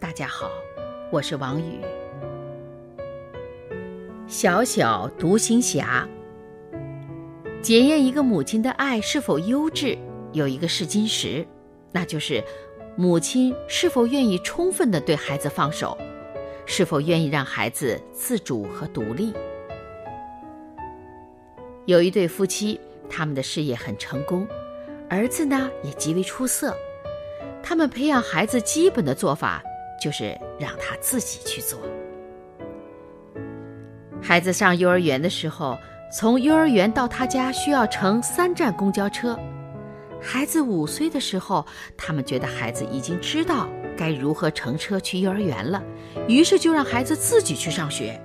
大家好，我是王宇。小小独行侠，检验一个母亲的爱是否优质，有一个试金石，那就是母亲是否愿意充分的对孩子放手。是否愿意让孩子自主和独立？有一对夫妻，他们的事业很成功，儿子呢也极为出色。他们培养孩子基本的做法就是让他自己去做。孩子上幼儿园的时候，从幼儿园到他家需要乘三站公交车。孩子五岁的时候，他们觉得孩子已经知道。该如何乘车去幼儿园了？于是就让孩子自己去上学。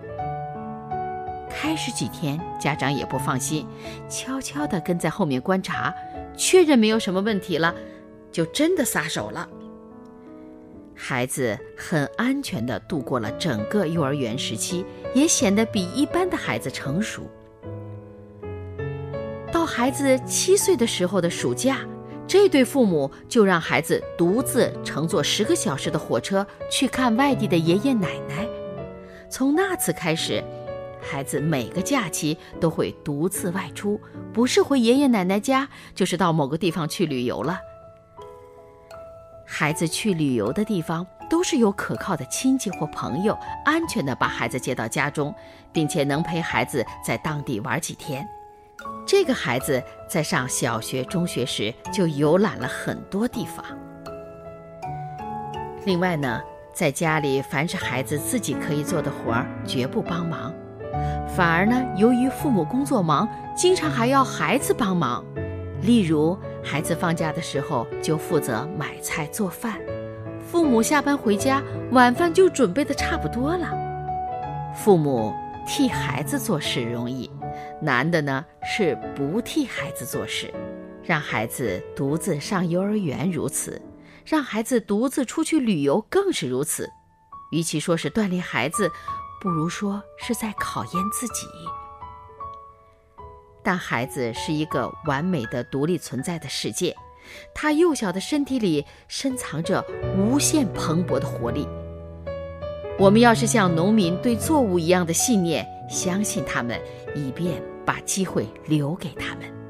开始几天，家长也不放心，悄悄地跟在后面观察，确认没有什么问题了，就真的撒手了。孩子很安全地度过了整个幼儿园时期，也显得比一般的孩子成熟。到孩子七岁的时候的暑假。这对父母就让孩子独自乘坐十个小时的火车去看外地的爷爷奶奶。从那次开始，孩子每个假期都会独自外出，不是回爷爷奶奶家，就是到某个地方去旅游了。孩子去旅游的地方都是有可靠的亲戚或朋友，安全的把孩子接到家中，并且能陪孩子在当地玩几天。这个孩子在上小学、中学时就游览了很多地方。另外呢，在家里凡是孩子自己可以做的活儿，绝不帮忙，反而呢，由于父母工作忙，经常还要孩子帮忙。例如，孩子放假的时候就负责买菜做饭，父母下班回家，晚饭就准备的差不多了。父母替孩子做事容易。难的呢是不替孩子做事，让孩子独自上幼儿园如此，让孩子独自出去旅游更是如此。与其说是锻炼孩子，不如说是在考验自己。但孩子是一个完美的独立存在的世界，他幼小的身体里深藏着无限蓬勃的活力。我们要是像农民对作物一样的信念，相信他们，以便。把机会留给他们。